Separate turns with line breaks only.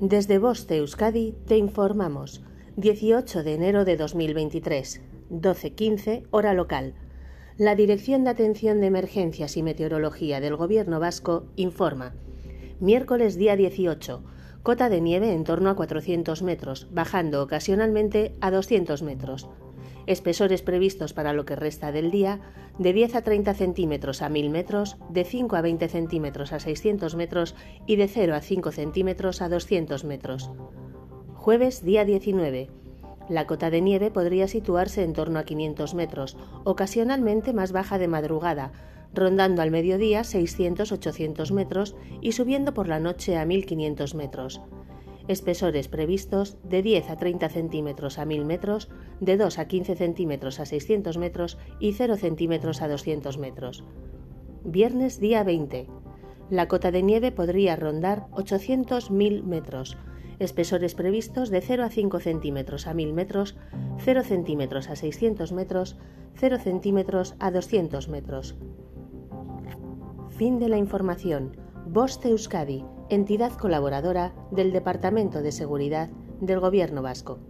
Desde Boste Euskadi te informamos. 18 de enero de 2023, 12.15 hora local. La Dirección de Atención de Emergencias y Meteorología del Gobierno Vasco informa. Miércoles día 18. Cota de nieve en torno a 400 metros, bajando ocasionalmente a 200 metros. Espesores previstos para lo que resta del día de 10 a 30 centímetros a 1000 metros, de 5 a 20 centímetros a 600 metros y de 0 a 5 centímetros a 200 metros. Jueves día 19. La cota de nieve podría situarse en torno a 500 metros, ocasionalmente más baja de madrugada, rondando al mediodía 600-800 metros y subiendo por la noche a 1500 metros espesores previstos de 10 a 30 centímetros a 1000 metros, de 2 a 15 centímetros a 600 metros y 0 centímetros a 200 metros. Viernes día 20. La cota de nieve podría rondar 800.000 metros. Espesores previstos de 0 a 5 centímetros a 1000 metros, 0 centímetros a 600 metros, 0 centímetros a 200 metros. Fin de la información. Boste Euskadi, entidad colaboradora del Departamento de Seguridad del Gobierno Vasco.